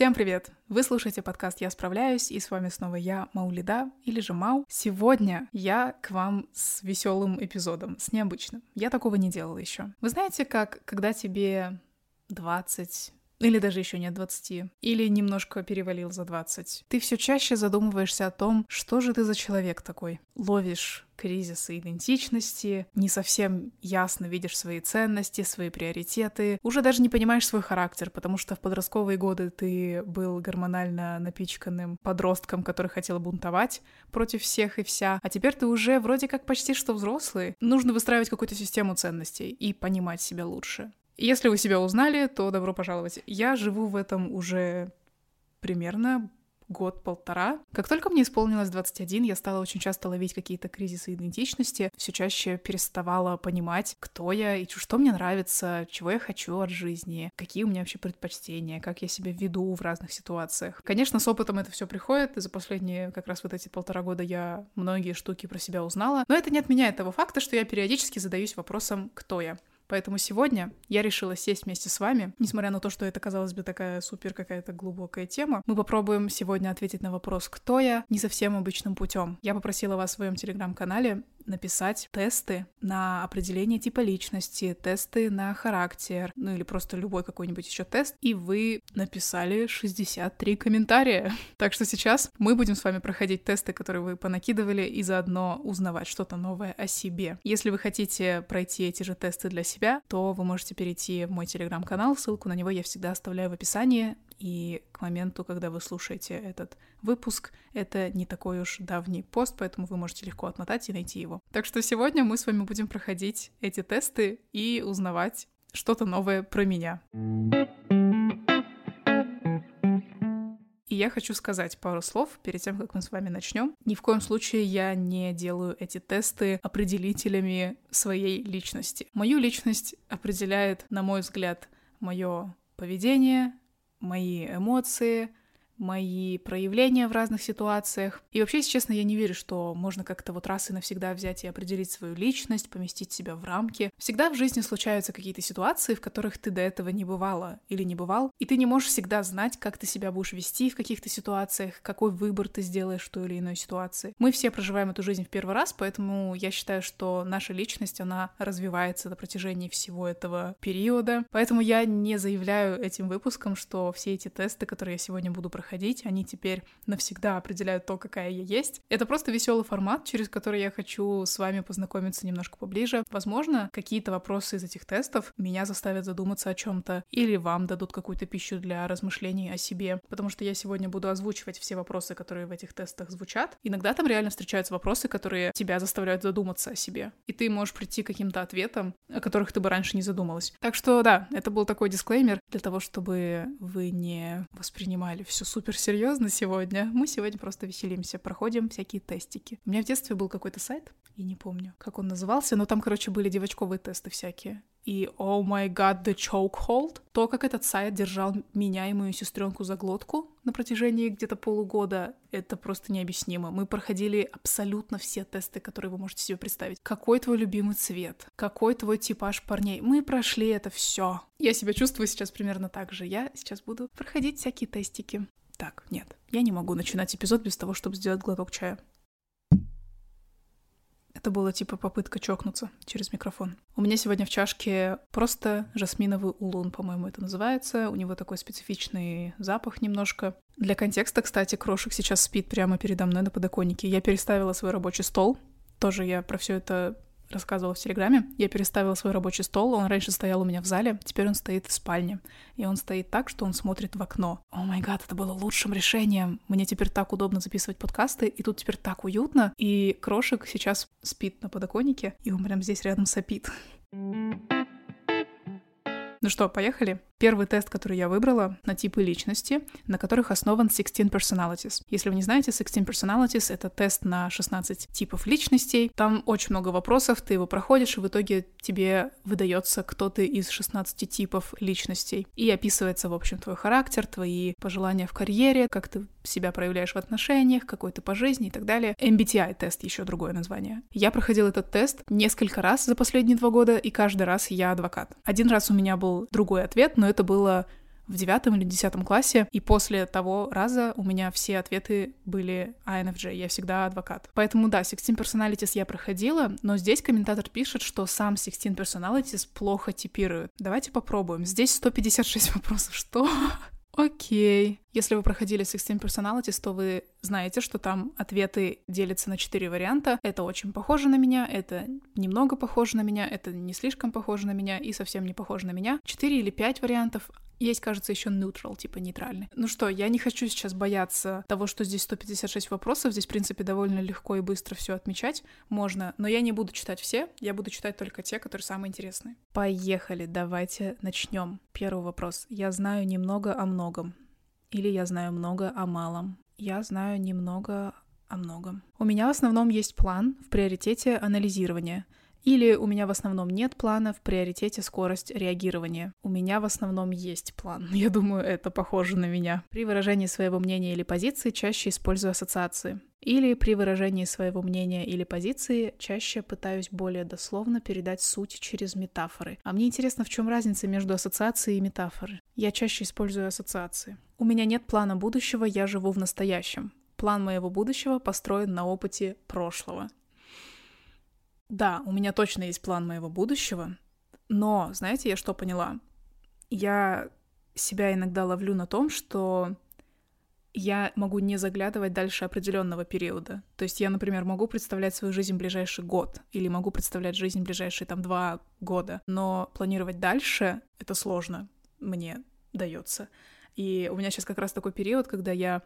Всем привет! Вы слушаете подкаст «Я справляюсь», и с вами снова я, Маулида, или же Мау. Сегодня я к вам с веселым эпизодом, с необычным. Я такого не делала еще. Вы знаете, как когда тебе 20, или даже еще нет 20, или немножко перевалил за 20, ты все чаще задумываешься о том, что же ты за человек такой. Ловишь кризисы идентичности, не совсем ясно видишь свои ценности, свои приоритеты, уже даже не понимаешь свой характер, потому что в подростковые годы ты был гормонально напичканным подростком, который хотел бунтовать против всех и вся, а теперь ты уже вроде как почти что взрослый. Нужно выстраивать какую-то систему ценностей и понимать себя лучше. Если вы себя узнали, то добро пожаловать. Я живу в этом уже примерно год-полтора. Как только мне исполнилось 21, я стала очень часто ловить какие-то кризисы идентичности, все чаще переставала понимать, кто я и что мне нравится, чего я хочу от жизни, какие у меня вообще предпочтения, как я себя веду в разных ситуациях. Конечно, с опытом это все приходит, и за последние как раз вот эти полтора года я многие штуки про себя узнала, но это не отменяет того факта, что я периодически задаюсь вопросом, кто я. Поэтому сегодня я решила сесть вместе с вами, несмотря на то, что это, казалось бы, такая супер какая-то глубокая тема. Мы попробуем сегодня ответить на вопрос, кто я, не совсем обычным путем. Я попросила вас в своем телеграм-канале написать тесты на определение типа личности, тесты на характер, ну или просто любой какой-нибудь еще тест, и вы написали 63 комментария. Так что сейчас мы будем с вами проходить тесты, которые вы понакидывали, и заодно узнавать что-то новое о себе. Если вы хотите пройти эти же тесты для себя, то вы можете перейти в мой телеграм-канал, ссылку на него я всегда оставляю в описании, и к моменту, когда вы слушаете этот выпуск, это не такой уж давний пост, поэтому вы можете легко отмотать и найти его. Так что сегодня мы с вами будем проходить эти тесты и узнавать что-то новое про меня. И я хочу сказать пару слов перед тем, как мы с вами начнем. Ни в коем случае я не делаю эти тесты определителями своей личности. Мою личность определяет, на мой взгляд, мое поведение, мои эмоции, мои проявления в разных ситуациях. И вообще, если честно, я не верю, что можно как-то вот раз и навсегда взять и определить свою личность, поместить себя в рамки. Всегда в жизни случаются какие-то ситуации, в которых ты до этого не бывала или не бывал, и ты не можешь всегда знать, как ты себя будешь вести в каких-то ситуациях, какой выбор ты сделаешь в той или иной ситуации. Мы все проживаем эту жизнь в первый раз, поэтому я считаю, что наша личность, она развивается на протяжении всего этого периода. Поэтому я не заявляю этим выпуском, что все эти тесты, которые я сегодня буду проходить, проходить, они теперь навсегда определяют то, какая я есть. Это просто веселый формат, через который я хочу с вами познакомиться немножко поближе. Возможно, какие-то вопросы из этих тестов меня заставят задуматься о чем-то, или вам дадут какую-то пищу для размышлений о себе, потому что я сегодня буду озвучивать все вопросы, которые в этих тестах звучат. Иногда там реально встречаются вопросы, которые тебя заставляют задуматься о себе, и ты можешь прийти к каким-то ответам, о которых ты бы раньше не задумалась. Так что да, это был такой дисклеймер для того, чтобы вы не воспринимали все супер супер серьезно сегодня. Мы сегодня просто веселимся, проходим всякие тестики. У меня в детстве был какой-то сайт, я не помню, как он назывался, но там, короче, были девочковые тесты всякие. И oh my god, the chokehold. То, как этот сайт держал меня и мою сестренку за глотку на протяжении где-то полугода, это просто необъяснимо. Мы проходили абсолютно все тесты, которые вы можете себе представить. Какой твой любимый цвет? Какой твой типаж парней? Мы прошли это все. Я себя чувствую сейчас примерно так же. Я сейчас буду проходить всякие тестики. Так, нет, я не могу начинать эпизод без того, чтобы сделать глоток чая. Это было типа попытка чокнуться через микрофон. У меня сегодня в чашке просто жасминовый улун, по-моему, это называется. У него такой специфичный запах немножко. Для контекста, кстати, Крошек сейчас спит прямо передо мной на подоконнике. Я переставила свой рабочий стол. Тоже я про все это рассказывала в Телеграме, я переставила свой рабочий стол, он раньше стоял у меня в зале, теперь он стоит в спальне. И он стоит так, что он смотрит в окно. О май гад, это было лучшим решением. Мне теперь так удобно записывать подкасты, и тут теперь так уютно. И Крошек сейчас спит на подоконнике, и он прям здесь рядом сопит. Ну что, поехали? Первый тест, который я выбрала, на типы личности, на которых основан 16 Personalities. Если вы не знаете, 16 Personalities — это тест на 16 типов личностей. Там очень много вопросов, ты его проходишь, и в итоге тебе выдается, кто ты из 16 типов личностей. И описывается, в общем, твой характер, твои пожелания в карьере, как ты себя проявляешь в отношениях, какой ты по жизни и так далее. MBTI-тест, еще другое название. Я проходила этот тест несколько раз за последние два года, и каждый раз я адвокат. Один раз у меня был другой ответ, но это было в девятом или десятом классе, и после того раза у меня все ответы были INFJ, я всегда адвокат. Поэтому да, 16 Personalities я проходила, но здесь комментатор пишет, что сам 16 Personalities плохо типирует. Давайте попробуем. Здесь 156 вопросов. Что? Окей. Если вы проходили 16 Personalities, то вы знаете, что там ответы делятся на четыре варианта. Это очень похоже на меня, это немного похоже на меня, это не слишком похоже на меня и совсем не похоже на меня. Четыре или пять вариантов. Есть, кажется, еще neutral, типа нейтральный. Ну что, я не хочу сейчас бояться того, что здесь 156 вопросов. Здесь, в принципе, довольно легко и быстро все отмечать можно. Но я не буду читать все, я буду читать только те, которые самые интересные. Поехали, давайте начнем. Первый вопрос. Я знаю немного о многом. Или я знаю много о малом. Я знаю немного о многом. У меня в основном есть план в приоритете анализирования — или у меня в основном нет плана, в приоритете скорость реагирования. У меня в основном есть план. Я думаю, это похоже на меня. При выражении своего мнения или позиции чаще использую ассоциации. Или при выражении своего мнения или позиции чаще пытаюсь более дословно передать суть через метафоры. А мне интересно, в чем разница между ассоциацией и метафорой. Я чаще использую ассоциации. У меня нет плана будущего, я живу в настоящем. План моего будущего построен на опыте прошлого. Да, у меня точно есть план моего будущего, но, знаете, я что поняла? Я себя иногда ловлю на том, что я могу не заглядывать дальше определенного периода. То есть я, например, могу представлять свою жизнь ближайший год или могу представлять жизнь ближайшие там два года, но планировать дальше это сложно мне дается. И у меня сейчас как раз такой период, когда я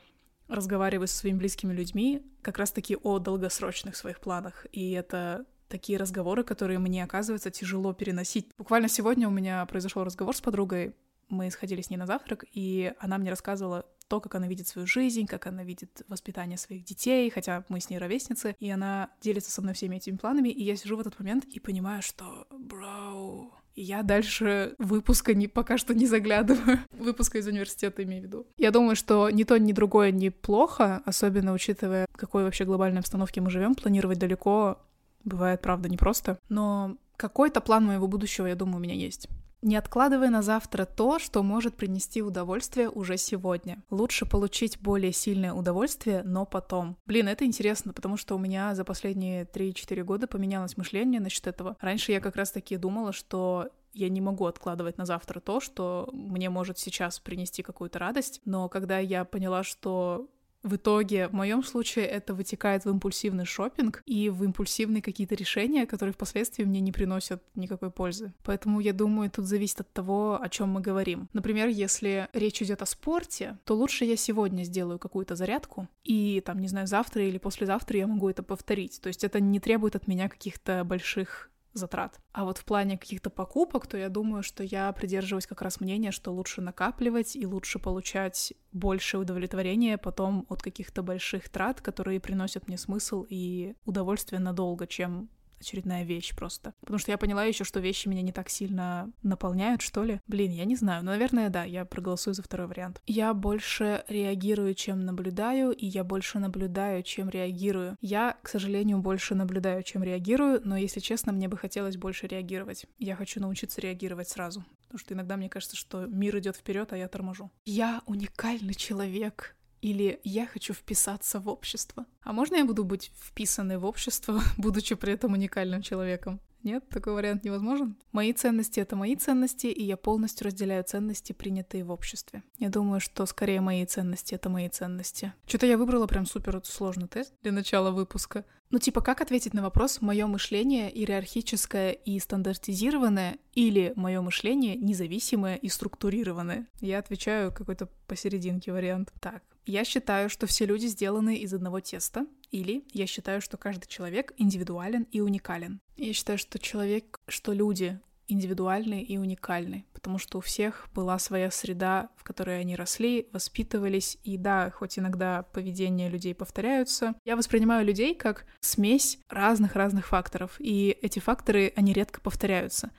разговариваю со своими близкими людьми как раз-таки о долгосрочных своих планах, и это такие разговоры, которые мне, оказывается, тяжело переносить. Буквально сегодня у меня произошел разговор с подругой, мы сходили с ней на завтрак, и она мне рассказывала то, как она видит свою жизнь, как она видит воспитание своих детей, хотя мы с ней ровесницы, и она делится со мной всеми этими планами, и я сижу в этот момент и понимаю, что, бро, я дальше выпуска не, пока что не заглядываю. Выпуска из университета имею в виду. Я думаю, что ни то, ни другое неплохо, особенно учитывая, в какой вообще глобальной обстановке мы живем, планировать далеко Бывает, правда, непросто. Но какой-то план моего будущего, я думаю, у меня есть. Не откладывай на завтра то, что может принести удовольствие уже сегодня. Лучше получить более сильное удовольствие, но потом. Блин, это интересно, потому что у меня за последние 3-4 года поменялось мышление насчет этого. Раньше я как раз таки думала, что я не могу откладывать на завтра то, что мне может сейчас принести какую-то радость, но когда я поняла, что в итоге, в моем случае, это вытекает в импульсивный шопинг и в импульсивные какие-то решения, которые впоследствии мне не приносят никакой пользы. Поэтому я думаю, тут зависит от того, о чем мы говорим. Например, если речь идет о спорте, то лучше я сегодня сделаю какую-то зарядку, и там, не знаю, завтра или послезавтра я могу это повторить. То есть это не требует от меня каких-то больших затрат. А вот в плане каких-то покупок, то я думаю, что я придерживаюсь как раз мнения, что лучше накапливать и лучше получать больше удовлетворения потом от каких-то больших трат, которые приносят мне смысл и удовольствие надолго, чем очередная вещь просто. Потому что я поняла еще, что вещи меня не так сильно наполняют, что ли. Блин, я не знаю. Но, наверное, да, я проголосую за второй вариант. Я больше реагирую, чем наблюдаю, и я больше наблюдаю, чем реагирую. Я, к сожалению, больше наблюдаю, чем реагирую, но, если честно, мне бы хотелось больше реагировать. Я хочу научиться реагировать сразу. Потому что иногда мне кажется, что мир идет вперед, а я торможу. Я уникальный человек. Или я хочу вписаться в общество. А можно я буду быть вписанной в общество, будучи при этом уникальным человеком? Нет, такой вариант невозможен. Мои ценности — это мои ценности, и я полностью разделяю ценности, принятые в обществе. Я думаю, что скорее мои ценности — это мои ценности. Что-то я выбрала прям супер сложный тест для начала выпуска. Ну, типа, как ответить на вопрос, мое мышление иерархическое и стандартизированное, или мое мышление независимое и структурированное? Я отвечаю какой-то посерединке вариант. Так, я считаю, что все люди сделаны из одного теста, или я считаю, что каждый человек индивидуален и уникален. Я считаю, что человек, что люди индивидуальны и уникальны, потому что у всех была своя среда, в которой они росли, воспитывались, и да, хоть иногда поведение людей повторяются, я воспринимаю людей как смесь разных-разных факторов, и эти факторы, они редко повторяются.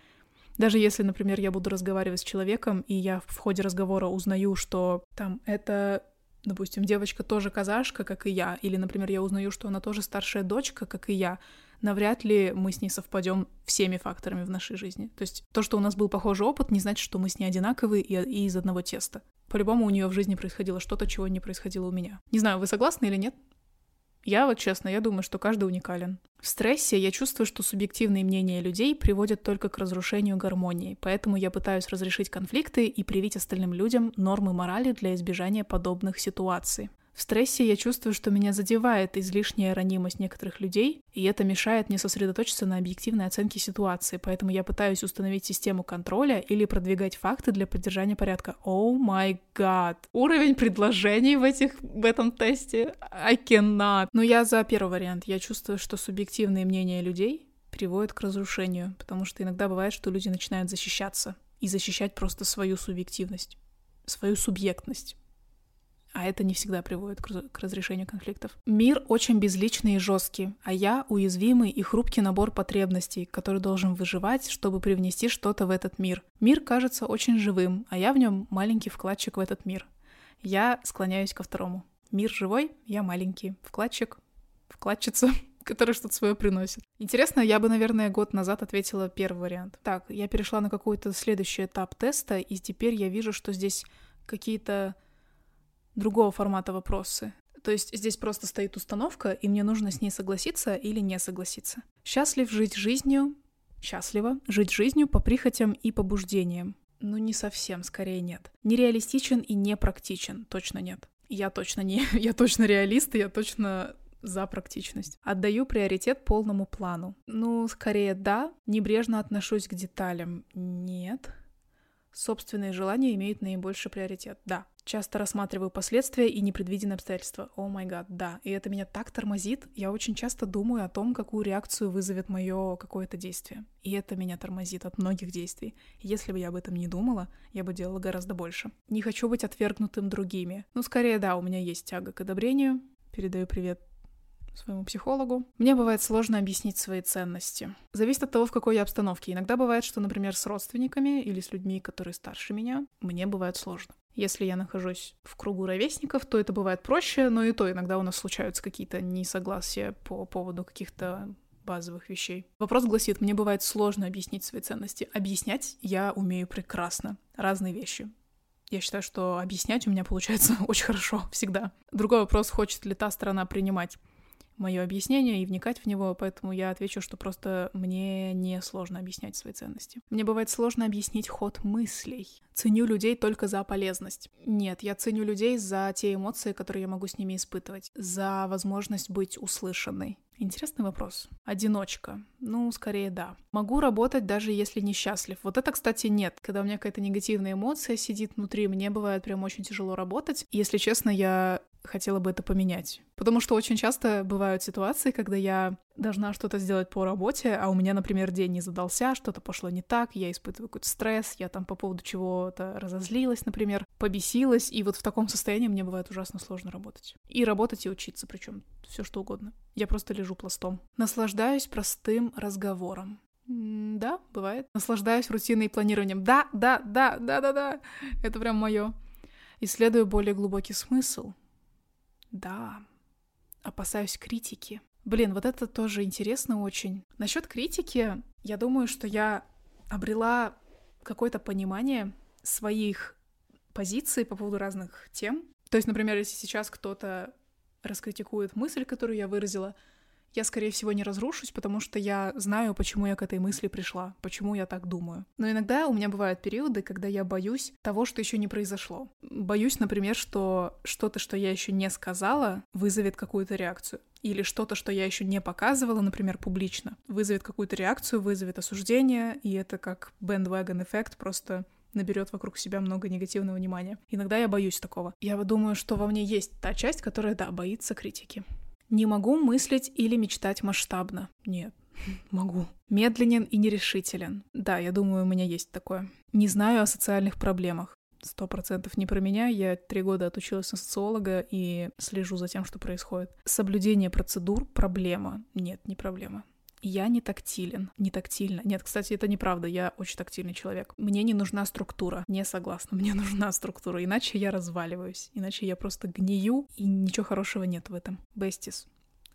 Даже если, например, я буду разговаривать с человеком, и я в ходе разговора узнаю, что там это допустим, девочка тоже казашка, как и я, или, например, я узнаю, что она тоже старшая дочка, как и я, навряд ли мы с ней совпадем всеми факторами в нашей жизни. То есть то, что у нас был похожий опыт, не значит, что мы с ней одинаковые и, и из одного теста. По-любому у нее в жизни происходило что-то, чего не происходило у меня. Не знаю, вы согласны или нет? Я вот честно, я думаю, что каждый уникален. В стрессе я чувствую, что субъективные мнения людей приводят только к разрушению гармонии, поэтому я пытаюсь разрешить конфликты и привить остальным людям нормы морали для избежания подобных ситуаций. В стрессе я чувствую, что меня задевает излишняя ранимость некоторых людей, и это мешает мне сосредоточиться на объективной оценке ситуации, поэтому я пытаюсь установить систему контроля или продвигать факты для поддержания порядка. О май гад! Уровень предложений в, этих, в этом тесте I cannot. Но я за первый вариант. Я чувствую, что субъективные мнения людей приводят к разрушению, потому что иногда бывает, что люди начинают защищаться и защищать просто свою субъективность, свою субъектность а это не всегда приводит к разрешению конфликтов. Мир очень безличный и жесткий, а я уязвимый и хрупкий набор потребностей, который должен выживать, чтобы привнести что-то в этот мир. Мир кажется очень живым, а я в нем маленький вкладчик в этот мир. Я склоняюсь ко второму. Мир живой, я маленький вкладчик, вкладчица, который что-то свое приносит. Интересно, я бы, наверное, год назад ответила первый вариант. Так, я перешла на какой-то следующий этап теста, и теперь я вижу, что здесь какие-то другого формата вопросы. То есть здесь просто стоит установка, и мне нужно с ней согласиться или не согласиться. Счастлив жить жизнью, счастливо жить жизнью по прихотям и побуждениям. Ну, не совсем, скорее нет. Нереалистичен и непрактичен, точно нет. Я точно не, я точно реалист, и я точно за практичность. Отдаю приоритет полному плану. Ну, скорее да. Небрежно отношусь к деталям. Нет. Собственные желания имеют наибольший приоритет. Да. Часто рассматриваю последствия и непредвиденные обстоятельства. О май гад, да. И это меня так тормозит. Я очень часто думаю о том, какую реакцию вызовет мое какое-то действие. И это меня тормозит от многих действий. Если бы я об этом не думала, я бы делала гораздо больше. Не хочу быть отвергнутым другими. Ну, скорее, да, у меня есть тяга к одобрению. Передаю привет своему психологу. Мне бывает сложно объяснить свои ценности. Зависит от того, в какой я обстановке. Иногда бывает, что, например, с родственниками или с людьми, которые старше меня, мне бывает сложно. Если я нахожусь в кругу ровесников, то это бывает проще, но и то иногда у нас случаются какие-то несогласия по поводу каких-то базовых вещей. Вопрос гласит, мне бывает сложно объяснить свои ценности. Объяснять я умею прекрасно. Разные вещи. Я считаю, что объяснять у меня получается очень хорошо всегда. Другой вопрос, хочет ли та сторона принимать мое объяснение и вникать в него, поэтому я отвечу, что просто мне не сложно объяснять свои ценности. Мне бывает сложно объяснить ход мыслей. Ценю людей только за полезность. Нет, я ценю людей за те эмоции, которые я могу с ними испытывать, за возможность быть услышанной. Интересный вопрос. Одиночка. Ну, скорее да. Могу работать даже если несчастлив. Вот это, кстати, нет. Когда у меня какая-то негативная эмоция сидит внутри, мне бывает прям очень тяжело работать. Если честно, я хотела бы это поменять. Потому что очень часто бывают ситуации, когда я должна что-то сделать по работе, а у меня, например, день не задался, что-то пошло не так, я испытываю какой-то стресс, я там по поводу чего-то разозлилась, например, побесилась, и вот в таком состоянии мне бывает ужасно сложно работать. И работать, и учиться, причем все что угодно. Я просто лежу пластом. Наслаждаюсь простым разговором. да, бывает. Наслаждаюсь рутиной и планированием. Да, да, да, да, да, да. Это прям мое. Исследую более глубокий смысл. Да. Опасаюсь критики. Блин, вот это тоже интересно очень. Насчет критики, я думаю, что я обрела какое-то понимание своих позиций по поводу разных тем. То есть, например, если сейчас кто-то раскритикует мысль, которую я выразила, я, скорее всего, не разрушусь, потому что я знаю, почему я к этой мысли пришла, почему я так думаю. Но иногда у меня бывают периоды, когда я боюсь того, что еще не произошло. Боюсь, например, что что-то, что я еще не сказала, вызовет какую-то реакцию. Или что-то, что я еще не показывала, например, публично, вызовет какую-то реакцию, вызовет осуждение, и это как bandwagon эффект просто наберет вокруг себя много негативного внимания. Иногда я боюсь такого. Я думаю, что во мне есть та часть, которая, да, боится критики. Не могу мыслить или мечтать масштабно. Нет, могу. Медленен и нерешителен. Да, я думаю, у меня есть такое. Не знаю о социальных проблемах. Сто процентов не про меня. Я три года отучилась на социолога и слежу за тем, что происходит. Соблюдение процедур — проблема. Нет, не проблема. Я не тактилен, не тактильно. Нет, кстати, это неправда, я очень тактильный человек. Мне не нужна структура, не согласна, мне нужна структура, иначе я разваливаюсь, иначе я просто гнию, и ничего хорошего нет в этом. Бестис.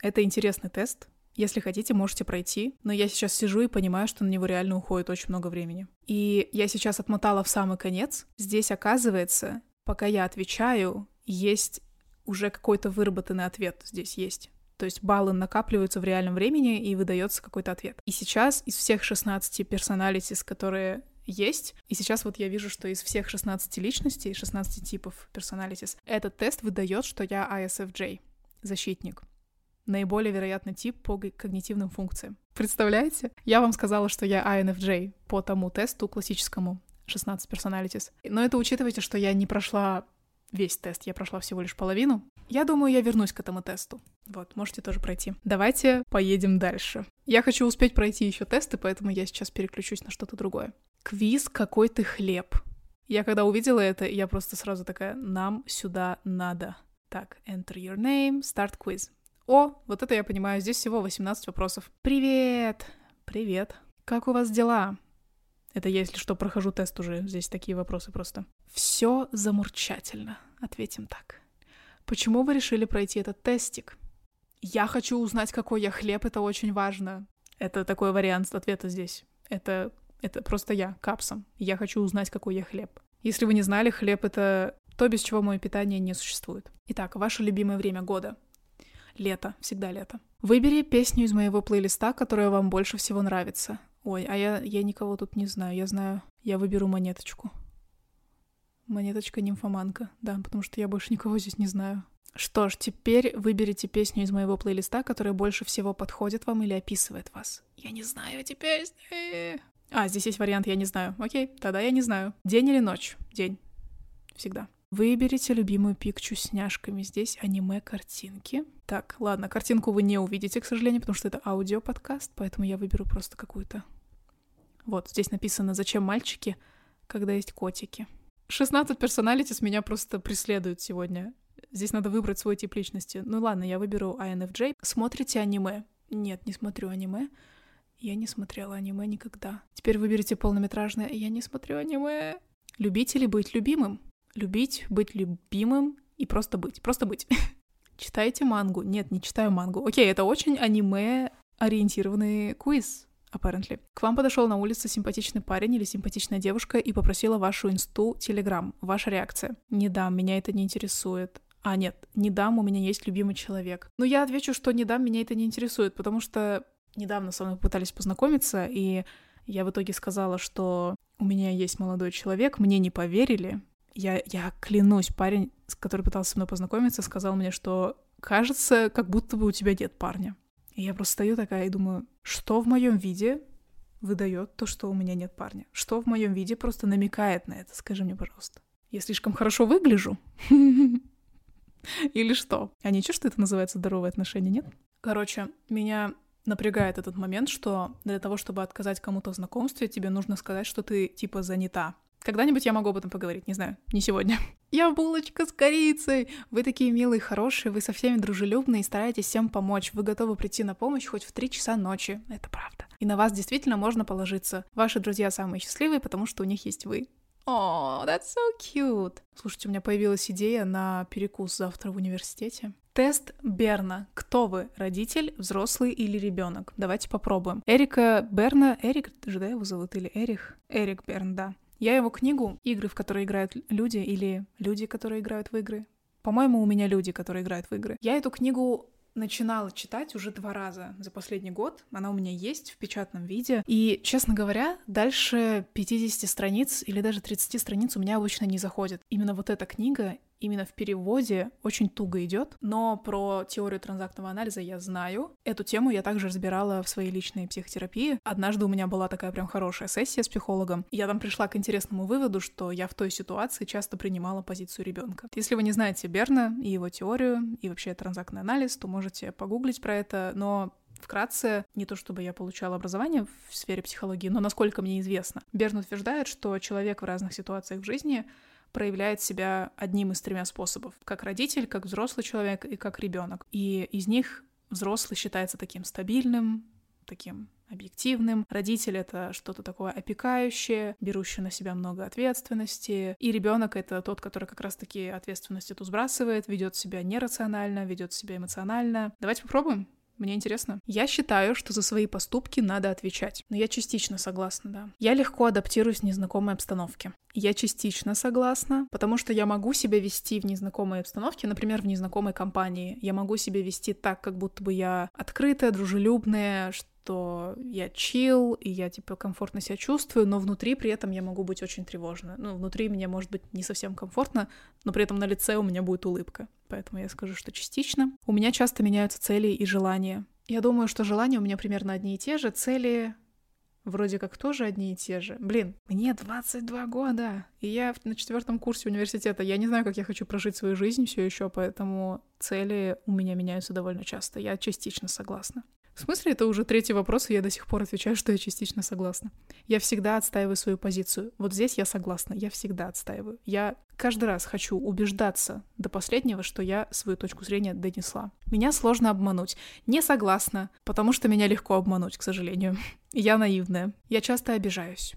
Это интересный тест, если хотите, можете пройти, но я сейчас сижу и понимаю, что на него реально уходит очень много времени. И я сейчас отмотала в самый конец. Здесь, оказывается, пока я отвечаю, есть уже какой-то выработанный ответ здесь есть. То есть баллы накапливаются в реальном времени и выдается какой-то ответ. И сейчас из всех 16 персоналитис, которые есть. И сейчас вот я вижу, что из всех 16 личностей, 16 типов персоналитис, этот тест выдает, что я ISFJ, защитник. Наиболее вероятный тип по когнитивным функциям. Представляете? Я вам сказала, что я INFJ по тому тесту классическому 16 personalities. Но это учитывайте, что я не прошла весь тест, я прошла всего лишь половину. Я думаю, я вернусь к этому тесту. Вот, можете тоже пройти. Давайте поедем дальше. Я хочу успеть пройти еще тесты, поэтому я сейчас переключусь на что-то другое. Квиз «Какой ты хлеб?» Я когда увидела это, я просто сразу такая, нам сюда надо. Так, enter your name, start quiz. О, вот это я понимаю, здесь всего 18 вопросов. Привет! Привет! Как у вас дела? Это я, если что, прохожу тест уже. Здесь такие вопросы просто. Все замурчательно. Ответим так. Почему вы решили пройти этот тестик? Я хочу узнать, какой я хлеб, это очень важно. Это такой вариант ответа здесь. Это, это просто я, капсом. Я хочу узнать, какой я хлеб. Если вы не знали, хлеб — это то, без чего мое питание не существует. Итак, ваше любимое время года. Лето, всегда лето. Выбери песню из моего плейлиста, которая вам больше всего нравится. Ой, а я, я никого тут не знаю. Я знаю, я выберу монеточку. Монеточка нимфоманка, да, потому что я больше никого здесь не знаю. Что ж, теперь выберите песню из моего плейлиста, которая больше всего подходит вам или описывает вас. Я не знаю эти песни. А, здесь есть вариант «я не знаю». Окей, тогда я не знаю. День или ночь? День. Всегда. Выберите любимую пикчу с няшками. Здесь аниме-картинки. Так, ладно, картинку вы не увидите, к сожалению, потому что это аудиоподкаст, поэтому я выберу просто какую-то. Вот, здесь написано «Зачем мальчики, когда есть котики?» 16 персоналитис меня просто преследуют сегодня. Здесь надо выбрать свой тип личности. Ну ладно, я выберу INFJ. Смотрите аниме? Нет, не смотрю аниме. Я не смотрела аниме никогда. Теперь выберите полнометражное. Я не смотрю аниме. Любите ли быть любимым? Любить, быть любимым и просто быть. Просто быть. Читаете мангу? Нет, не читаю мангу. Окей, это очень аниме-ориентированный квиз, apparently. К вам подошел на улице симпатичный парень или симпатичная девушка и попросила вашу инсту Телеграм. Ваша реакция? Не дам, меня это не интересует. А, нет, не дам, у меня есть любимый человек. Но я отвечу, что не дам, меня это не интересует, потому что недавно со мной пытались познакомиться, и я в итоге сказала, что у меня есть молодой человек, мне не поверили, я, я клянусь, парень, который пытался со мной познакомиться, сказал мне, что кажется, как будто бы у тебя нет парня. И я просто стою такая и думаю, что в моем виде выдает то, что у меня нет парня? Что в моем виде просто намекает на это? Скажи мне, пожалуйста. Я слишком хорошо выгляжу? Или что? А ничего, что это называется здоровые отношения, нет? Короче, меня напрягает этот момент, что для того, чтобы отказать кому-то в знакомстве, тебе нужно сказать, что ты типа занята. Когда-нибудь я могу об этом поговорить, не знаю, не сегодня. Я булочка с корицей! Вы такие милые, хорошие, вы со всеми дружелюбные и стараетесь всем помочь. Вы готовы прийти на помощь хоть в 3 часа ночи. Это правда. И на вас действительно можно положиться. Ваши друзья самые счастливые, потому что у них есть вы. О, oh, that's so cute. Слушайте, у меня появилась идея на перекус завтра в университете. Тест Берна. Кто вы? Родитель, взрослый или ребенок? Давайте попробуем. Эрика Берна. Эрик же, да, его зовут? Или Эрих? Эрик Берн, да. Я его книгу «Игры, в которые играют люди» или «Люди, которые играют в игры». По-моему, у меня люди, которые играют в игры. Я эту книгу начинала читать уже два раза за последний год. Она у меня есть в печатном виде. И, честно говоря, дальше 50 страниц или даже 30 страниц у меня обычно не заходит. Именно вот эта книга именно в переводе очень туго идет, но про теорию транзактного анализа я знаю. Эту тему я также разбирала в своей личной психотерапии. Однажды у меня была такая прям хорошая сессия с психологом. Я там пришла к интересному выводу, что я в той ситуации часто принимала позицию ребенка. Если вы не знаете Берна и его теорию, и вообще транзактный анализ, то можете погуглить про это, но Вкратце, не то чтобы я получала образование в сфере психологии, но насколько мне известно, Берн утверждает, что человек в разных ситуациях в жизни проявляет себя одним из тремя способов. Как родитель, как взрослый человек и как ребенок. И из них взрослый считается таким стабильным, таким объективным. Родитель это что-то такое опекающее, берущее на себя много ответственности. И ребенок это тот, который как раз-таки ответственность эту сбрасывает, ведет себя нерационально, ведет себя эмоционально. Давайте попробуем. Мне интересно. Я считаю, что за свои поступки надо отвечать. Но я частично согласна, да. Я легко адаптируюсь в незнакомой обстановке. Я частично согласна, потому что я могу себя вести в незнакомой обстановке, например, в незнакомой компании. Я могу себя вести так, как будто бы я открытая, дружелюбная, что я чил, и я, типа, комфортно себя чувствую, но внутри при этом я могу быть очень тревожна. Ну, внутри мне может быть не совсем комфортно, но при этом на лице у меня будет улыбка. Поэтому я скажу, что частично. У меня часто меняются цели и желания. Я думаю, что желания у меня примерно одни и те же, цели вроде как тоже одни и те же. Блин, мне 22 года, и я на четвертом курсе университета. Я не знаю, как я хочу прожить свою жизнь все еще, поэтому цели у меня меняются довольно часто. Я частично согласна. В смысле, это уже третий вопрос, и я до сих пор отвечаю, что я частично согласна. Я всегда отстаиваю свою позицию. Вот здесь я согласна, я всегда отстаиваю. Я каждый раз хочу убеждаться до последнего, что я свою точку зрения донесла. Меня сложно обмануть. Не согласна, потому что меня легко обмануть, к сожалению. Я наивная. Я часто обижаюсь.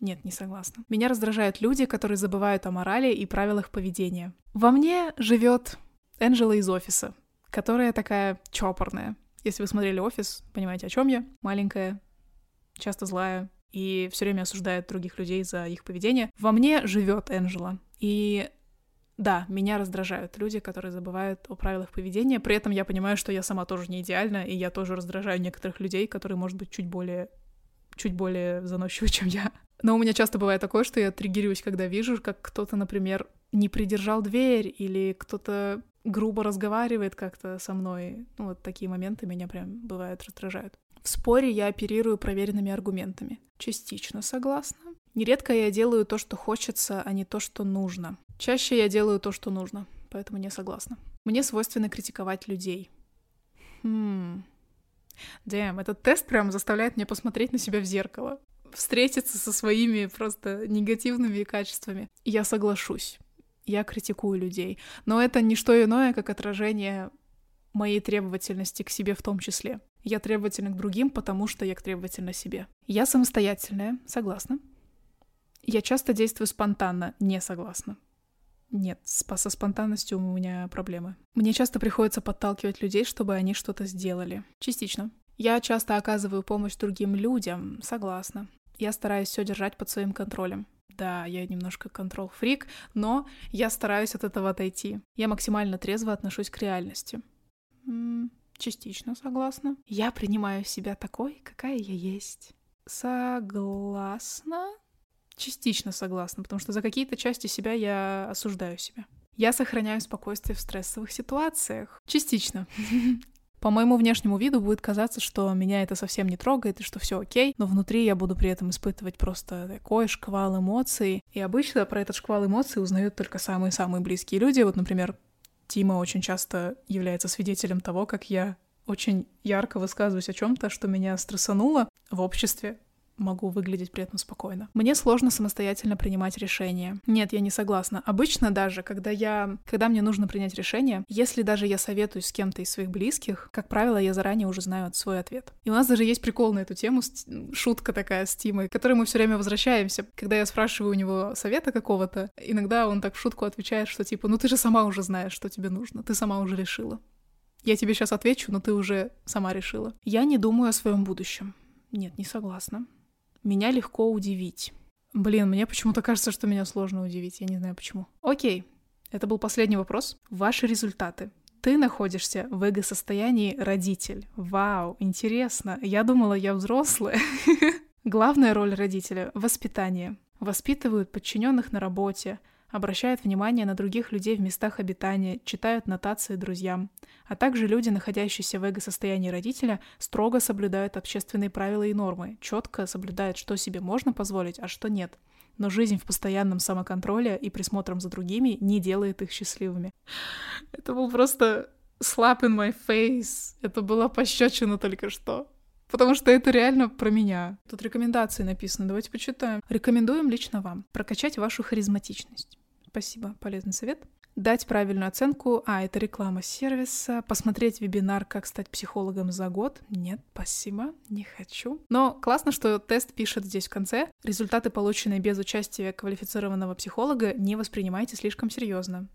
Нет, не согласна. Меня раздражают люди, которые забывают о морали и правилах поведения. Во мне живет Энджела из офиса, которая такая чопорная, если вы смотрели «Офис», понимаете, о чем я. Маленькая, часто злая и все время осуждает других людей за их поведение. Во мне живет Энджела. И да, меня раздражают люди, которые забывают о правилах поведения. При этом я понимаю, что я сама тоже не идеальна, и я тоже раздражаю некоторых людей, которые, может быть, чуть более чуть более заносчивы, чем я. Но у меня часто бывает такое, что я триггерюсь, когда вижу, как кто-то, например, не придержал дверь, или кто-то грубо разговаривает как-то со мной. Ну, вот такие моменты меня прям бывают раздражают. В споре я оперирую проверенными аргументами. Частично согласна. Нередко я делаю то, что хочется, а не то, что нужно. Чаще я делаю то, что нужно, поэтому не согласна. Мне свойственно критиковать людей. Хм. Дэм, этот тест прям заставляет меня посмотреть на себя в зеркало. Встретиться со своими просто негативными качествами. Я соглашусь я критикую людей. Но это не что иное, как отражение моей требовательности к себе в том числе. Я требовательна к другим, потому что я требовательна себе. Я самостоятельная, согласна. Я часто действую спонтанно, не согласна. Нет, со спонтанностью у меня проблемы. Мне часто приходится подталкивать людей, чтобы они что-то сделали. Частично. Я часто оказываю помощь другим людям, согласна. Я стараюсь все держать под своим контролем. Да, я немножко контрол-фрик, но я стараюсь от этого отойти. Я максимально трезво отношусь к реальности. М -м, частично согласна. Я принимаю себя такой, какая я есть. Согласна? Частично согласна, потому что за какие-то части себя я осуждаю себя. Я сохраняю спокойствие в стрессовых ситуациях. Частично. По моему внешнему виду будет казаться, что меня это совсем не трогает и что все окей, но внутри я буду при этом испытывать просто такой шквал эмоций. И обычно про этот шквал эмоций узнают только самые-самые близкие люди. Вот, например, Тима очень часто является свидетелем того, как я очень ярко высказываюсь о чем-то, что меня стрессануло в обществе, могу выглядеть при этом спокойно. Мне сложно самостоятельно принимать решения. Нет, я не согласна. Обычно даже, когда я, когда мне нужно принять решение, если даже я советуюсь с кем-то из своих близких, как правило, я заранее уже знаю свой ответ. И у нас даже есть прикол на эту тему, шутка такая с Тимой, к которой мы все время возвращаемся. Когда я спрашиваю у него совета какого-то, иногда он так в шутку отвечает, что типа, ну ты же сама уже знаешь, что тебе нужно, ты сама уже решила. Я тебе сейчас отвечу, но ты уже сама решила. Я не думаю о своем будущем. Нет, не согласна. Меня легко удивить. Блин, мне почему-то кажется, что меня сложно удивить. Я не знаю почему. Окей, это был последний вопрос. Ваши результаты. Ты находишься в эго-состоянии родитель. Вау, интересно. Я думала, я взрослая. Главная роль родителя — воспитание. Воспитывают подчиненных на работе, обращают внимание на других людей в местах обитания, читают нотации друзьям. А также люди, находящиеся в эго-состоянии родителя, строго соблюдают общественные правила и нормы, четко соблюдают, что себе можно позволить, а что нет. Но жизнь в постоянном самоконтроле и присмотром за другими не делает их счастливыми. Это был просто slap in my face. Это была пощечина только что. Потому что это реально про меня. Тут рекомендации написаны, давайте почитаем. Рекомендуем лично вам прокачать вашу харизматичность. Спасибо, полезный совет. дать правильную оценку, а, это реклама сервиса, посмотреть вебинар «Как стать психологом за год». Нет, спасибо, не хочу. Но классно, что тест пишет здесь в конце. Результаты, полученные без участия квалифицированного психолога, не воспринимайте слишком серьезно.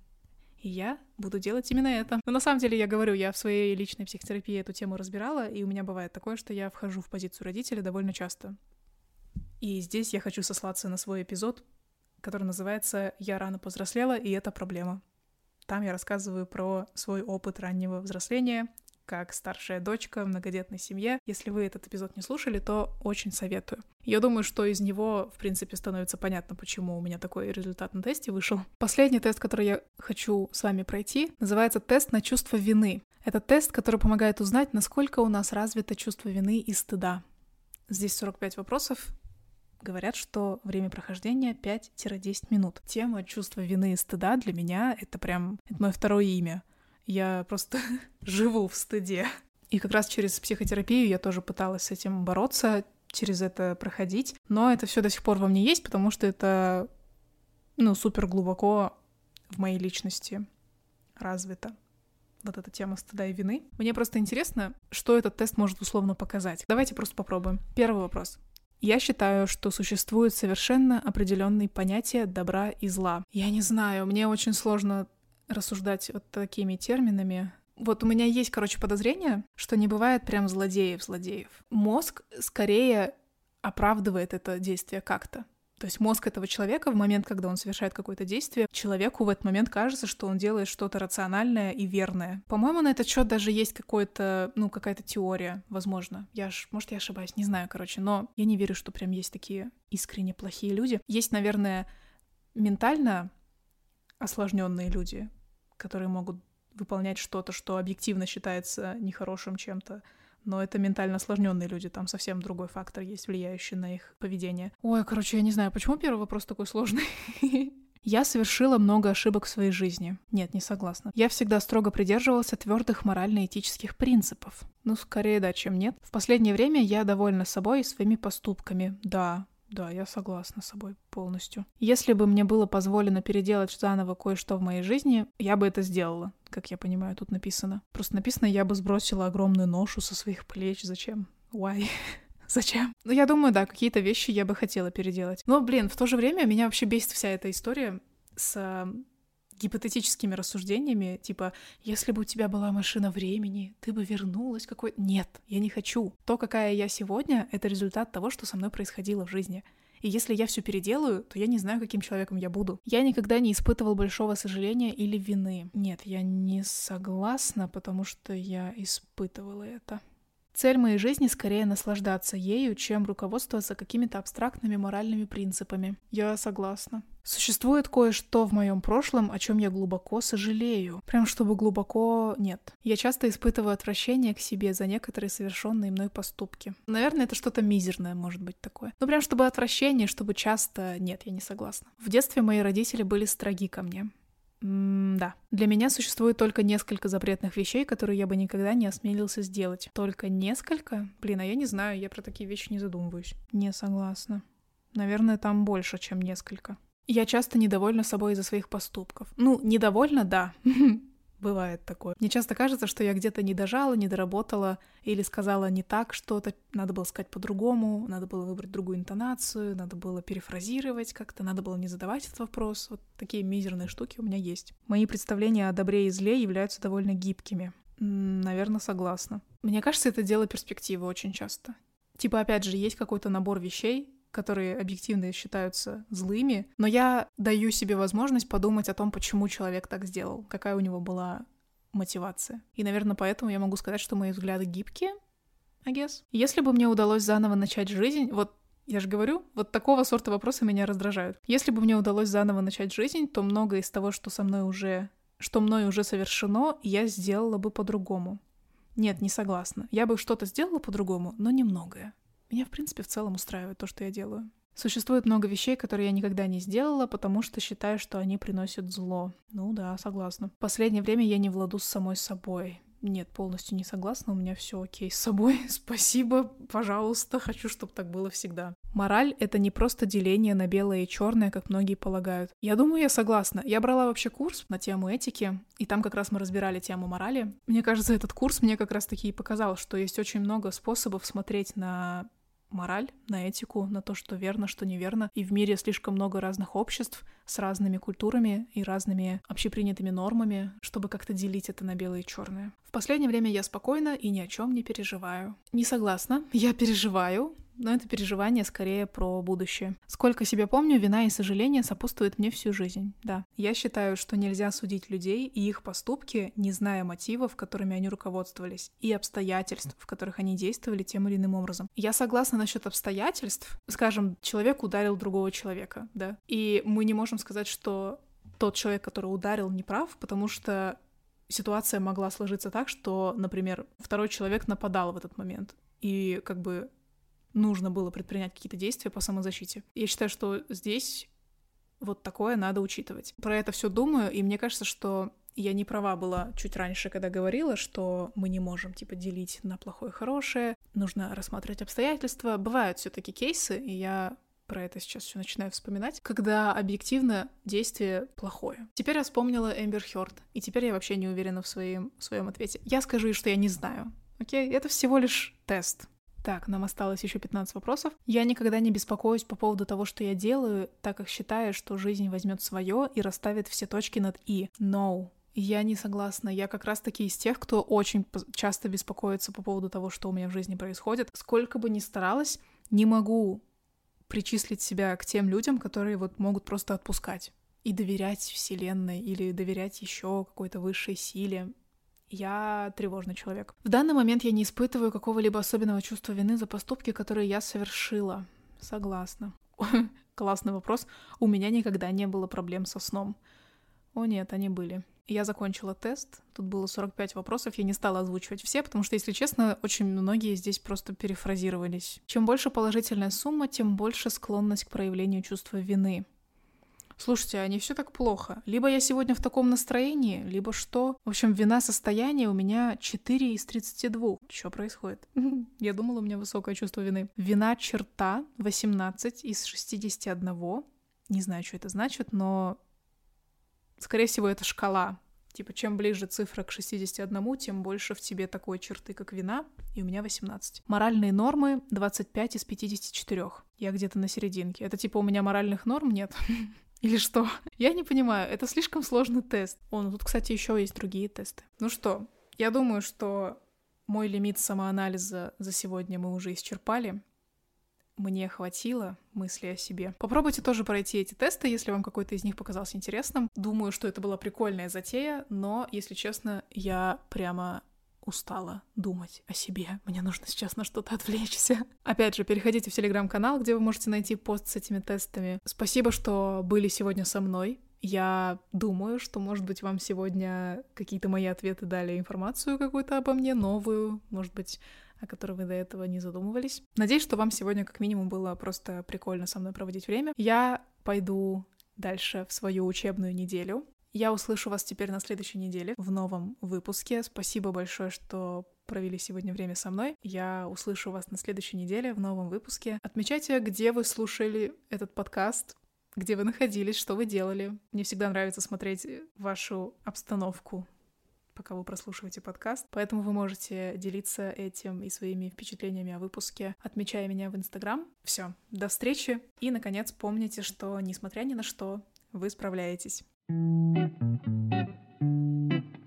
И я буду делать именно это. Но на самом деле, я говорю, я в своей личной психотерапии эту тему разбирала, и у меня бывает такое, что я вхожу в позицию родителя довольно часто. И здесь я хочу сослаться на свой эпизод, который называется «Я рано повзрослела, и это проблема». Там я рассказываю про свой опыт раннего взросления, как старшая дочка в многодетной семье. Если вы этот эпизод не слушали, то очень советую. Я думаю, что из него, в принципе, становится понятно, почему у меня такой результат на тесте вышел. Последний тест, который я хочу с вами пройти, называется тест на чувство вины. Это тест, который помогает узнать, насколько у нас развито чувство вины и стыда. Здесь 45 вопросов, Говорят, что время прохождения 5-10 минут. Тема чувства вины и стыда для меня — это прям это мое второе имя. Я просто живу в стыде. И как раз через психотерапию я тоже пыталась с этим бороться, через это проходить. Но это все до сих пор во мне есть, потому что это, ну, супер глубоко в моей личности развито вот эта тема стыда и вины. Мне просто интересно, что этот тест может условно показать. Давайте просто попробуем. Первый вопрос. Я считаю, что существуют совершенно определенные понятия добра и зла. Я не знаю, мне очень сложно рассуждать вот такими терминами. Вот у меня есть, короче, подозрение, что не бывает прям злодеев-злодеев. Мозг скорее оправдывает это действие как-то. То есть мозг этого человека в момент, когда он совершает какое-то действие, человеку в этот момент кажется, что он делает что-то рациональное и верное. По-моему, на этот счет даже есть какой-то, ну, какая-то теория, возможно. Я ж, может, я ошибаюсь, не знаю, короче, но я не верю, что прям есть такие искренне плохие люди. Есть, наверное, ментально осложненные люди, которые могут выполнять что-то, что объективно считается нехорошим чем-то, но это ментально осложненные люди, там совсем другой фактор есть, влияющий на их поведение. Ой, короче, я не знаю, почему первый вопрос такой сложный. Я совершила много ошибок в своей жизни. Нет, не согласна. Я всегда строго придерживался твердых морально-этических принципов. Ну, скорее да, чем нет. В последнее время я довольна собой и своими поступками. Да, да, я согласна с собой полностью. Если бы мне было позволено переделать заново кое-что в моей жизни, я бы это сделала, как я понимаю, тут написано. Просто написано, я бы сбросила огромную ношу со своих плеч. Зачем? Why? Зачем? Ну, я думаю, да, какие-то вещи я бы хотела переделать. Но, блин, в то же время меня вообще бесит вся эта история с гипотетическими рассуждениями, типа, если бы у тебя была машина времени, ты бы вернулась какой... Нет, я не хочу. То, какая я сегодня, это результат того, что со мной происходило в жизни. И если я все переделаю, то я не знаю, каким человеком я буду. Я никогда не испытывал большого сожаления или вины. Нет, я не согласна, потому что я испытывала это. Цель моей жизни скорее наслаждаться ею, чем руководствоваться какими-то абстрактными моральными принципами. Я согласна. Существует кое-что в моем прошлом, о чем я глубоко сожалею. Прям чтобы глубоко нет. Я часто испытываю отвращение к себе за некоторые совершенные мной поступки. Наверное, это что-то мизерное может быть такое. Но прям чтобы отвращение, чтобы часто нет, я не согласна. В детстве мои родители были строги ко мне. М да. Для меня существует только несколько запретных вещей, которые я бы никогда не осмелился сделать. Только несколько? Блин, а я не знаю, я про такие вещи не задумываюсь. Не согласна. Наверное, там больше, чем несколько. Я часто недовольна собой из-за своих поступков. Ну, недовольна, да. Бывает такое. Мне часто кажется, что я где-то не дожала, не доработала или сказала не так что-то, надо было сказать по-другому, надо было выбрать другую интонацию, надо было перефразировать как-то, надо было не задавать этот вопрос. Вот такие мизерные штуки у меня есть. Мои представления о добре и зле являются довольно гибкими. Наверное, согласна. Мне кажется, это дело перспективы очень часто. Типа, опять же, есть какой-то набор вещей, которые объективно считаются злыми, но я даю себе возможность подумать о том, почему человек так сделал, какая у него была мотивация. И, наверное, поэтому я могу сказать, что мои взгляды гибкие, I guess. Если бы мне удалось заново начать жизнь, вот я же говорю, вот такого сорта вопросы меня раздражают. Если бы мне удалось заново начать жизнь, то многое из того, что со мной уже, что мной уже совершено, я сделала бы по-другому. Нет, не согласна. Я бы что-то сделала по-другому, но немногое. Меня, в принципе, в целом устраивает то, что я делаю. Существует много вещей, которые я никогда не сделала, потому что считаю, что они приносят зло. Ну да, согласна. В последнее время я не владу с самой собой. Нет, полностью не согласна, у меня все окей с собой. Спасибо, пожалуйста, хочу, чтобы так было всегда. Мораль — это не просто деление на белое и черное, как многие полагают. Я думаю, я согласна. Я брала вообще курс на тему этики, и там как раз мы разбирали тему морали. Мне кажется, этот курс мне как раз-таки и показал, что есть очень много способов смотреть на мораль, на этику, на то, что верно, что неверно. И в мире слишком много разных обществ с разными культурами и разными общепринятыми нормами, чтобы как-то делить это на белое и черное. В последнее время я спокойна и ни о чем не переживаю. Не согласна, я переживаю, но это переживание скорее про будущее. Сколько себя помню, вина и сожаление сопутствуют мне всю жизнь. Да, я считаю, что нельзя судить людей и их поступки, не зная мотивов, которыми они руководствовались, и обстоятельств, в которых они действовали тем или иным образом. Я согласна насчет обстоятельств. Скажем, человек ударил другого человека, да, и мы не можем сказать, что тот человек, который ударил, не прав, потому что ситуация могла сложиться так, что, например, второй человек нападал в этот момент. И как бы нужно было предпринять какие-то действия по самозащите. Я считаю, что здесь вот такое надо учитывать. Про это все думаю, и мне кажется, что я не права была чуть раньше, когда говорила, что мы не можем, типа, делить на плохое и хорошее, нужно рассматривать обстоятельства. Бывают все таки кейсы, и я про это сейчас все начинаю вспоминать, когда объективно действие плохое. Теперь я вспомнила Эмбер Хёрд, и теперь я вообще не уверена в своем, в своем ответе. Я скажу, что я не знаю. Окей? Это всего лишь тест. Так, нам осталось еще 15 вопросов. Я никогда не беспокоюсь по поводу того, что я делаю, так как считаю, что жизнь возьмет свое и расставит все точки над «и». No. Я не согласна. Я как раз-таки из тех, кто очень часто беспокоится по поводу того, что у меня в жизни происходит. Сколько бы ни старалась, не могу причислить себя к тем людям, которые вот могут просто отпускать и доверять Вселенной или доверять еще какой-то высшей силе. Я тревожный человек. В данный момент я не испытываю какого-либо особенного чувства вины за поступки, которые я совершила. Согласна. Классный вопрос. У меня никогда не было проблем со сном. О нет, они были. Я закончила тест. Тут было 45 вопросов. Я не стала озвучивать все, потому что, если честно, очень многие здесь просто перефразировались. Чем больше положительная сумма, тем больше склонность к проявлению чувства вины. Слушайте, а не все так плохо. Либо я сегодня в таком настроении, либо что. В общем, вина состояния у меня 4 из 32. Что происходит? Я думала, у меня высокое чувство вины. Вина черта 18 из 61. Не знаю, что это значит, но скорее всего, это шкала. Типа, чем ближе цифра к 61, тем больше в тебе такой черты, как вина, и у меня 18. Моральные нормы 25 из 54. Я где-то на серединке. Это типа у меня моральных норм нет. Или что? Я не понимаю, это слишком сложный тест. О, ну тут, кстати, еще есть другие тесты. Ну что, я думаю, что мой лимит самоанализа за сегодня мы уже исчерпали. Мне хватило мысли о себе. Попробуйте тоже пройти эти тесты, если вам какой-то из них показался интересным. Думаю, что это была прикольная затея, но, если честно, я прямо устала думать о себе. Мне нужно сейчас на что-то отвлечься. Опять же, переходите в телеграм-канал, где вы можете найти пост с этими тестами. Спасибо, что были сегодня со мной. Я думаю, что, может быть, вам сегодня какие-то мои ответы дали информацию какую-то обо мне, новую, может быть, о которой вы до этого не задумывались. Надеюсь, что вам сегодня как минимум было просто прикольно со мной проводить время. Я пойду дальше в свою учебную неделю. Я услышу вас теперь на следующей неделе в новом выпуске. Спасибо большое, что провели сегодня время со мной. Я услышу вас на следующей неделе в новом выпуске. Отмечайте, где вы слушали этот подкаст, где вы находились, что вы делали. Мне всегда нравится смотреть вашу обстановку пока вы прослушиваете подкаст. Поэтому вы можете делиться этим и своими впечатлениями о выпуске, отмечая меня в Инстаграм. Все, до встречи. И, наконец, помните, что, несмотря ни на что, вы справляетесь. Thank you.